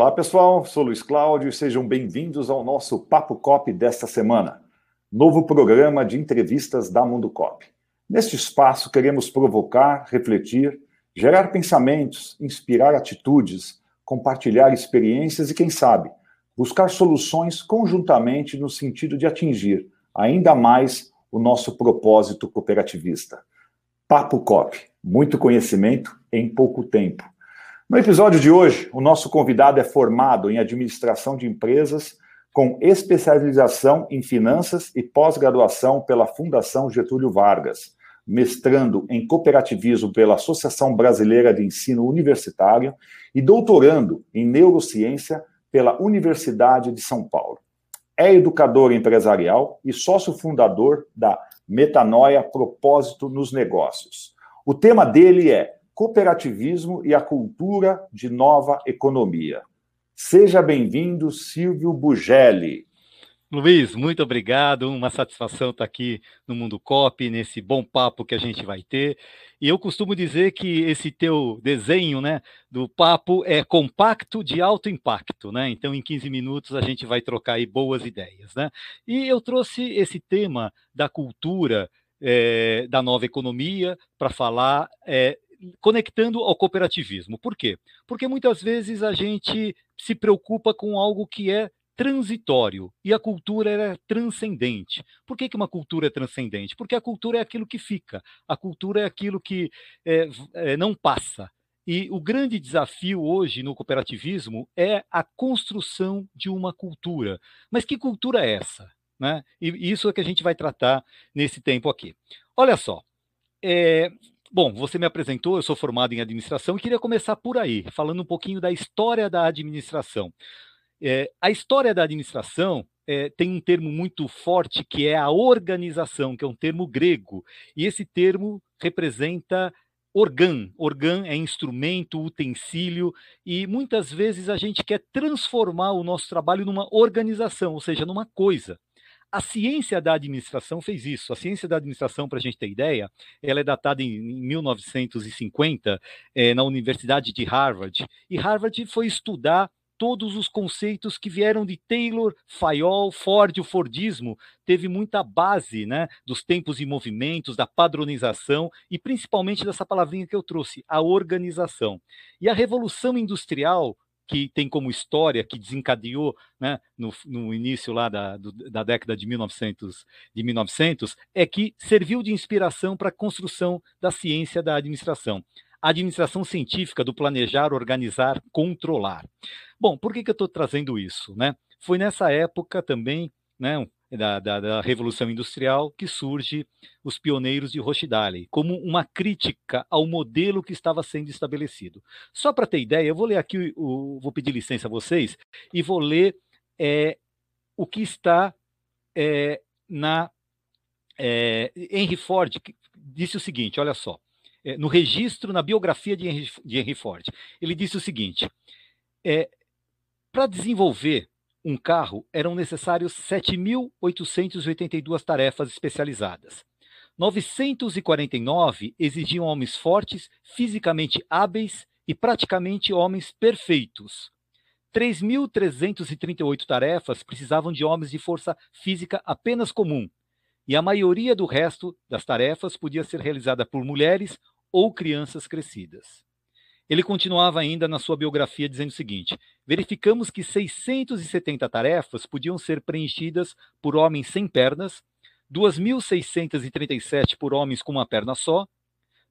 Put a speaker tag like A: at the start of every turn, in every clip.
A: Olá, pessoal. Sou Luiz Cláudio e sejam bem-vindos ao nosso Papo Cop desta semana, novo programa de entrevistas da Mundo Cop. Neste espaço, queremos provocar, refletir, gerar pensamentos, inspirar atitudes, compartilhar experiências e, quem sabe, buscar soluções conjuntamente no sentido de atingir ainda mais o nosso propósito cooperativista. Papo Cop, muito conhecimento em pouco tempo. No episódio de hoje, o nosso convidado é formado em administração de empresas com especialização em finanças e pós-graduação pela Fundação Getúlio Vargas mestrando em cooperativismo pela Associação Brasileira de Ensino Universitário e doutorando em neurociência pela Universidade de São Paulo. É educador empresarial e sócio fundador da Metanoia Propósito nos Negócios. O tema dele é Cooperativismo e a Cultura de Nova Economia. Seja bem-vindo, Silvio Bugelli.
B: Luiz, muito obrigado. Uma satisfação estar aqui no Mundo Cop, nesse bom papo que a gente vai ter. E eu costumo dizer que esse teu desenho né, do papo é compacto de alto impacto. Né? Então, em 15 minutos, a gente vai trocar aí boas ideias. Né? E eu trouxe esse tema da cultura é, da nova economia para falar. É, conectando ao cooperativismo. Por quê? Porque muitas vezes a gente se preocupa com algo que é transitório e a cultura era transcendente. Por que, que uma cultura é transcendente? Porque a cultura é aquilo que fica, a cultura é aquilo que é, é, não passa. E o grande desafio hoje no cooperativismo é a construção de uma cultura. Mas que cultura é essa? Né? E isso é que a gente vai tratar nesse tempo aqui. Olha só. É, bom, você me apresentou, eu sou formado em administração e queria começar por aí, falando um pouquinho da história da administração. É, a história da administração é, tem um termo muito forte que é a organização, que é um termo grego, e esse termo representa organ. Organ é instrumento, utensílio, e muitas vezes a gente quer transformar o nosso trabalho numa organização, ou seja, numa coisa. A ciência da administração fez isso. A ciência da administração, para a gente ter ideia, ela é datada em, em 1950 é, na Universidade de Harvard. E Harvard foi estudar todos os conceitos que vieram de Taylor, Fayol, Ford, o Fordismo teve muita base, né, dos tempos e movimentos, da padronização e principalmente dessa palavrinha que eu trouxe, a organização. E a revolução industrial que tem como história, que desencadeou né, no, no, início lá da, do, da década de 1900, de 1900, é que serviu de inspiração para a construção da ciência da administração a administração científica do planejar, organizar, controlar. Bom, por que, que eu estou trazendo isso? Né? Foi nessa época também, né, da, da, da, Revolução Industrial, que surge os pioneiros de Rochdale, como uma crítica ao modelo que estava sendo estabelecido. Só para ter ideia, eu vou ler aqui, o, vou pedir licença a vocês, e vou ler é, o que está é, na. É, Henry Ford disse o seguinte: olha só. É, no registro, na biografia de Henry, de Henry Ford. Ele disse o seguinte: é, para desenvolver um carro eram necessários 7.882 tarefas especializadas. 949 exigiam homens fortes, fisicamente hábeis e praticamente homens perfeitos. 3.338 tarefas precisavam de homens de força física apenas comum, e a maioria do resto das tarefas podia ser realizada por mulheres ou crianças crescidas. Ele continuava ainda na sua biografia dizendo o seguinte: verificamos que 670 tarefas podiam ser preenchidas por homens sem pernas, 2.637 por homens com uma perna só,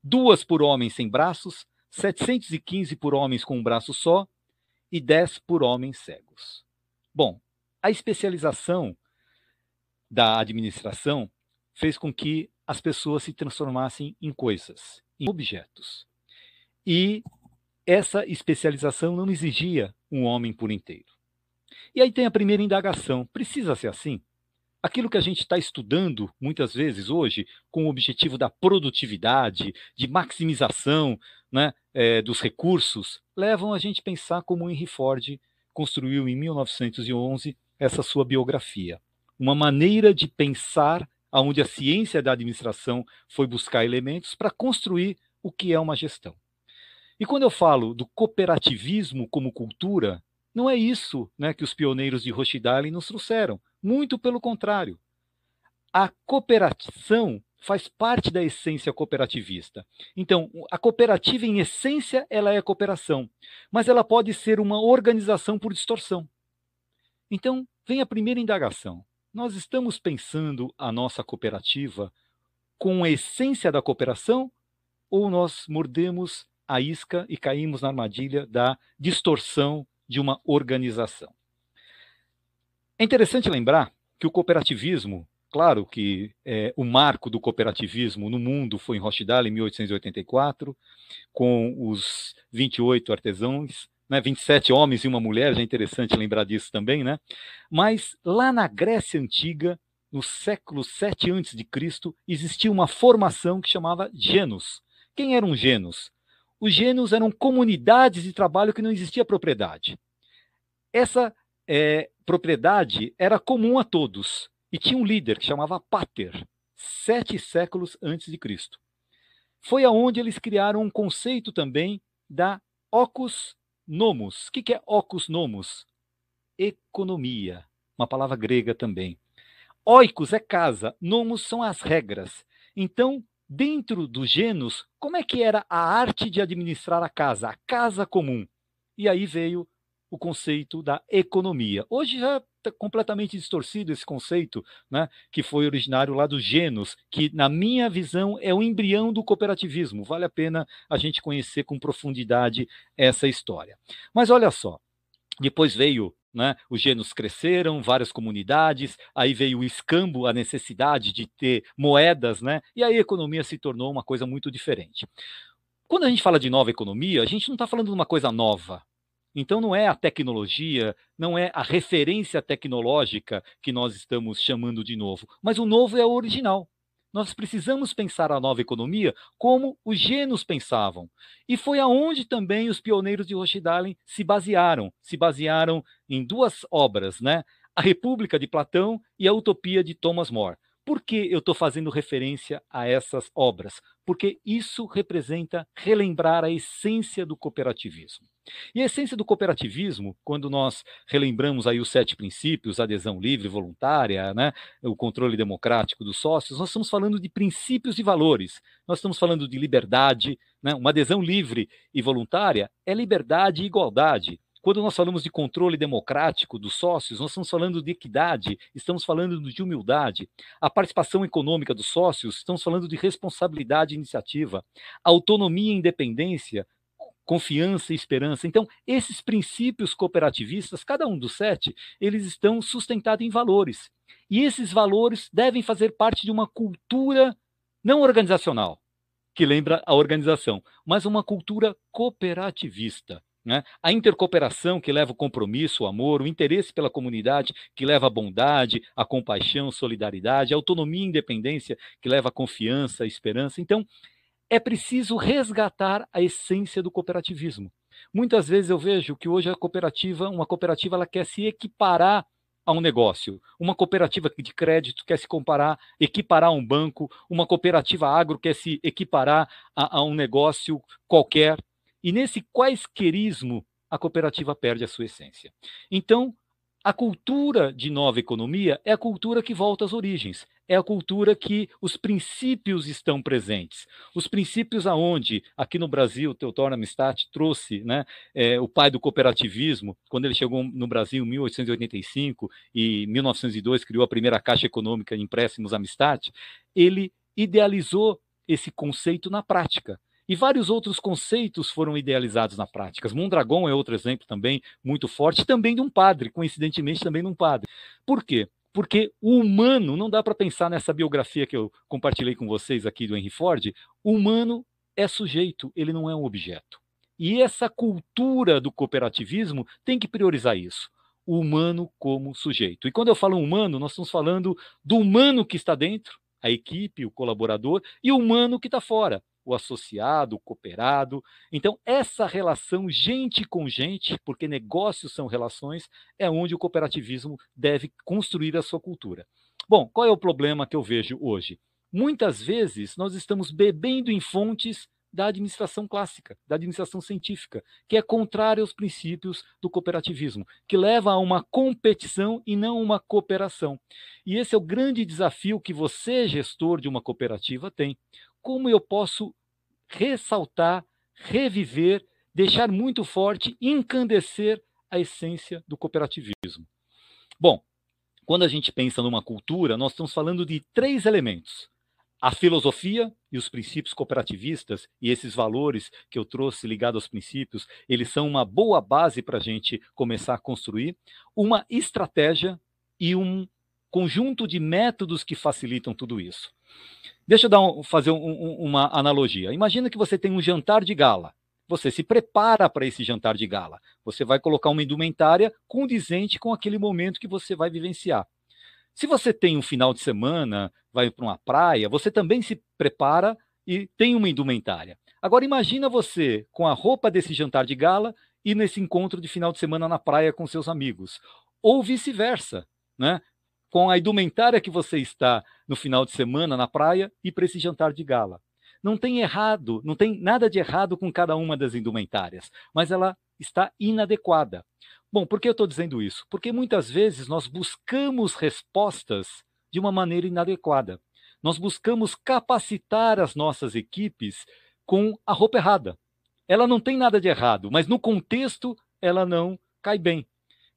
B: duas por homens sem braços, 715 por homens com um braço só e 10 por homens cegos. Bom, a especialização da administração fez com que as pessoas se transformassem em coisas, em objetos. E essa especialização não exigia um homem por inteiro. E aí tem a primeira indagação: precisa ser assim? Aquilo que a gente está estudando muitas vezes hoje, com o objetivo da produtividade, de maximização né, é, dos recursos, levam a gente a pensar como Henry Ford construiu em 1911 essa sua biografia uma maneira de pensar onde a ciência da administração foi buscar elementos para construir o que é uma gestão. E quando eu falo do cooperativismo como cultura, Não é isso né, que os pioneiros de Rochdale nos trouxeram. Muito pelo contrário. A cooperação faz parte da essência cooperativista. Então, a cooperativa, em essência, ela é cooperação, mas ela pode ser uma organização por distorção. Então, vem a primeira indagação. Nós estamos pensando a nossa cooperativa com a essência da cooperação ou nós mordemos a isca e caímos na armadilha da distorção de uma organização? É interessante lembrar que o cooperativismo Claro que é, o marco do cooperativismo no mundo foi em Rochdale, em 1884, com os 28 artesãos, né, 27 homens e uma mulher, já é interessante lembrar disso também, né? Mas lá na Grécia Antiga, no século 7 a.C., existia uma formação que chamava genus. Quem eram genus? Os genus eram comunidades de trabalho que não existia propriedade. Essa é, propriedade era comum a todos e tinha um líder que chamava Pater, sete séculos antes de Cristo. Foi aonde eles criaram um conceito também da ocus nomos. O que é ocus nomos? Economia, uma palavra grega também. Oikos é casa, nomos são as regras. Então, dentro do genus, como é que era a arte de administrar a casa, a casa comum? E aí veio o conceito da economia. Hoje já está completamente distorcido esse conceito, né, que foi originário lá do Genos, que, na minha visão, é o embrião do cooperativismo. Vale a pena a gente conhecer com profundidade essa história. Mas olha só, depois veio né, os genos cresceram, várias comunidades, aí veio o escambo, a necessidade de ter moedas, né, e aí a economia se tornou uma coisa muito diferente. Quando a gente fala de nova economia, a gente não está falando de uma coisa nova, então, não é a tecnologia, não é a referência tecnológica que nós estamos chamando de novo, mas o novo é o original. Nós precisamos pensar a nova economia como os gênios pensavam. E foi aonde também os pioneiros de Rochdalen se basearam. Se basearam em duas obras, né? A República de Platão e a Utopia de Thomas More. Por que eu estou fazendo referência a essas obras? Porque isso representa relembrar a essência do cooperativismo. E a essência do cooperativismo, quando nós relembramos aí os sete princípios, adesão livre, voluntária, né, o controle democrático dos sócios, nós estamos falando de princípios e valores. Nós estamos falando de liberdade, né, uma adesão livre e voluntária é liberdade e igualdade. Quando nós falamos de controle democrático dos sócios, nós estamos falando de equidade, estamos falando de humildade. A participação econômica dos sócios, estamos falando de responsabilidade e iniciativa. Autonomia e independência, confiança e esperança. Então, esses princípios cooperativistas, cada um dos sete, eles estão sustentados em valores. E esses valores devem fazer parte de uma cultura não organizacional, que lembra a organização, mas uma cultura cooperativista. Né? A intercooperação que leva o compromisso, o amor, o interesse pela comunidade que leva a bondade, a compaixão, solidariedade, a autonomia e independência que leva a confiança, a esperança. Então, é preciso resgatar a essência do cooperativismo. Muitas vezes eu vejo que hoje a cooperativa, uma cooperativa, ela quer se equiparar a um negócio. Uma cooperativa de crédito quer se comparar, equiparar a um banco, uma cooperativa agro quer se equiparar a, a um negócio qualquer. E nesse quaisquerismo, a cooperativa perde a sua essência. Então, a cultura de nova economia é a cultura que volta às origens, é a cultura que os princípios estão presentes. Os princípios aonde, aqui no Brasil, Teodoro Amistad trouxe né, é, o pai do cooperativismo, quando ele chegou no Brasil em 1885 e 1902 criou a primeira Caixa Econômica de Empréstimos Amistad, ele idealizou esse conceito na prática. E vários outros conceitos foram idealizados na prática. Mondragon é outro exemplo também muito forte, também de um padre, coincidentemente também de um padre. Por quê? Porque o humano, não dá para pensar nessa biografia que eu compartilhei com vocês aqui do Henry Ford, o humano é sujeito, ele não é um objeto. E essa cultura do cooperativismo tem que priorizar isso o humano como sujeito. E quando eu falo humano, nós estamos falando do humano que está dentro, a equipe, o colaborador, e o humano que está fora, o associado, o cooperado. Então, essa relação gente com gente, porque negócios são relações, é onde o cooperativismo deve construir a sua cultura. Bom, qual é o problema que eu vejo hoje? Muitas vezes nós estamos bebendo em fontes da administração clássica, da administração científica, que é contrária aos princípios do cooperativismo, que leva a uma competição e não uma cooperação. E esse é o grande desafio que você, gestor de uma cooperativa, tem. Como eu posso ressaltar, reviver, deixar muito forte, encandecer a essência do cooperativismo? Bom, quando a gente pensa numa cultura, nós estamos falando de três elementos: a filosofia e os princípios cooperativistas e esses valores que eu trouxe ligados aos princípios, eles são uma boa base para a gente começar a construir uma estratégia e um conjunto de métodos que facilitam tudo isso. Deixa eu um, fazer um, um, uma analogia. Imagina que você tem um jantar de gala você se prepara para esse jantar de gala. Você vai colocar uma indumentária condizente com aquele momento que você vai vivenciar. Se você tem um final de semana, vai para uma praia, você também se prepara e tem uma indumentária. Agora imagina você com a roupa desse jantar de gala e nesse encontro de final de semana na praia com seus amigos, ou vice-versa, né? Com a indumentária que você está no final de semana na praia e para esse jantar de gala. Não tem errado, não tem nada de errado com cada uma das indumentárias, mas ela está inadequada. Bom, por que eu estou dizendo isso? Porque muitas vezes nós buscamos respostas de uma maneira inadequada. Nós buscamos capacitar as nossas equipes com a roupa errada. Ela não tem nada de errado, mas no contexto ela não cai bem.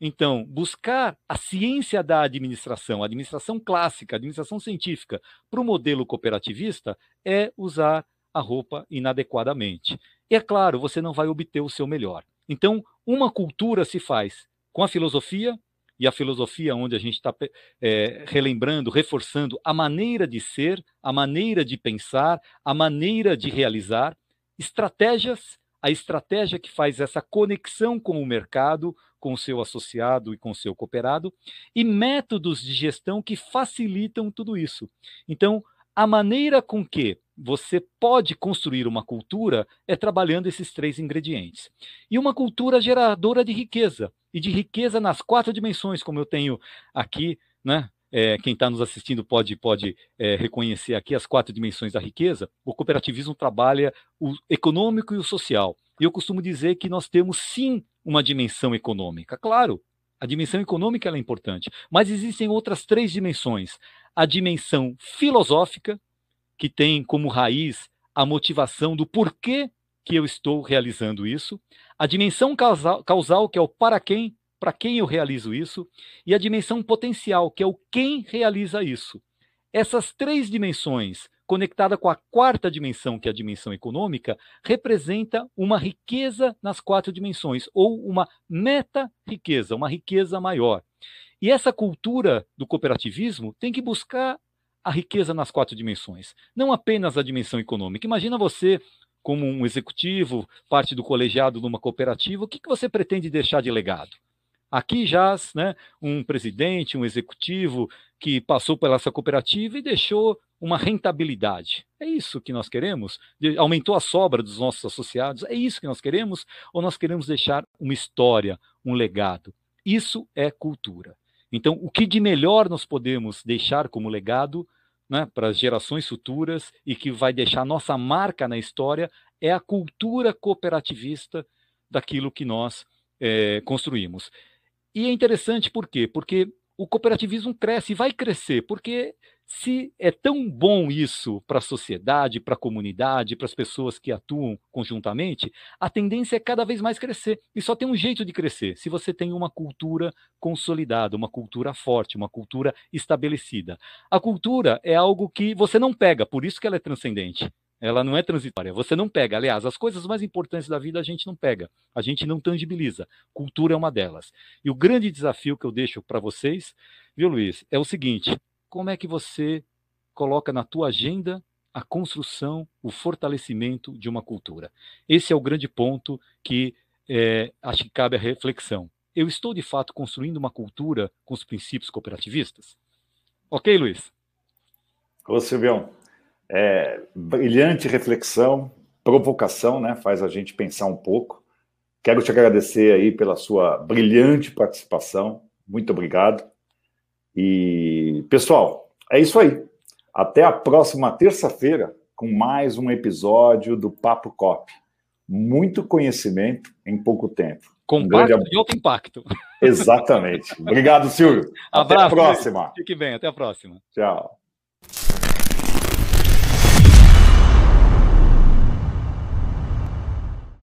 B: Então, buscar a ciência da administração, a administração clássica, a administração científica, para o modelo cooperativista é usar a roupa inadequadamente. E é claro, você não vai obter o seu melhor. Então, uma cultura se faz com a filosofia, e a filosofia onde a gente está é, relembrando, reforçando a maneira de ser, a maneira de pensar, a maneira de realizar, estratégias, a estratégia que faz essa conexão com o mercado, com o seu associado e com o seu cooperado, e métodos de gestão que facilitam tudo isso. Então, a maneira com que você pode construir uma cultura é trabalhando esses três ingredientes. E uma cultura geradora de riqueza, e de riqueza nas quatro dimensões, como eu tenho aqui, né? É, quem está nos assistindo pode, pode é, reconhecer aqui as quatro dimensões da riqueza. O cooperativismo trabalha o econômico e o social. E eu costumo dizer que nós temos sim uma dimensão econômica. Claro, a dimensão econômica é importante, mas existem outras três dimensões. A dimensão filosófica, que tem como raiz a motivação do porquê que eu estou realizando isso, a dimensão causal, causal que é o para quem, para quem eu realizo isso, e a dimensão potencial, que é o quem realiza isso. Essas três dimensões conectada com a quarta dimensão, que é a dimensão econômica, representa uma riqueza nas quatro dimensões, ou uma meta-riqueza, uma riqueza maior. E essa cultura do cooperativismo tem que buscar a riqueza nas quatro dimensões, não apenas a dimensão econômica. Imagina você como um executivo, parte do colegiado de uma cooperativa, o que, que você pretende deixar de legado? Aqui jaz né, um presidente, um executivo que passou pela essa cooperativa e deixou uma rentabilidade. É isso que nós queremos? Aumentou a sobra dos nossos associados? É isso que nós queremos? Ou nós queremos deixar uma história, um legado? Isso é cultura. Então, o que de melhor nós podemos deixar como legado né, para as gerações futuras e que vai deixar nossa marca na história é a cultura cooperativista daquilo que nós é, construímos. E é interessante por quê? Porque o cooperativismo cresce e vai crescer, porque se é tão bom isso para a sociedade, para a comunidade, para as pessoas que atuam conjuntamente, a tendência é cada vez mais crescer. E só tem um jeito de crescer: se você tem uma cultura consolidada, uma cultura forte, uma cultura estabelecida. A cultura é algo que você não pega, por isso que ela é transcendente. Ela não é transitória. Você não pega. Aliás, as coisas mais importantes da vida a gente não pega. A gente não tangibiliza. Cultura é uma delas. E o grande desafio que eu deixo para vocês, viu, Luiz, é o seguinte: como é que você coloca na tua agenda a construção, o fortalecimento de uma cultura? Esse é o grande ponto que é, acho que cabe a reflexão. Eu estou de fato construindo uma cultura com os princípios cooperativistas? Ok, Luiz?
A: Ô, Silvião, é, brilhante reflexão, provocação, né? Faz a gente pensar um pouco. Quero te agradecer aí pela sua brilhante participação. Muito obrigado. E, pessoal, é isso aí. Até a próxima terça-feira com mais um episódio do Papo Cop. Muito conhecimento em pouco tempo.
B: Compacto um grande... de alto impacto.
A: Exatamente. Obrigado, Silvio.
B: Abraço. Até a próxima. Fique bem, até a próxima.
A: Tchau.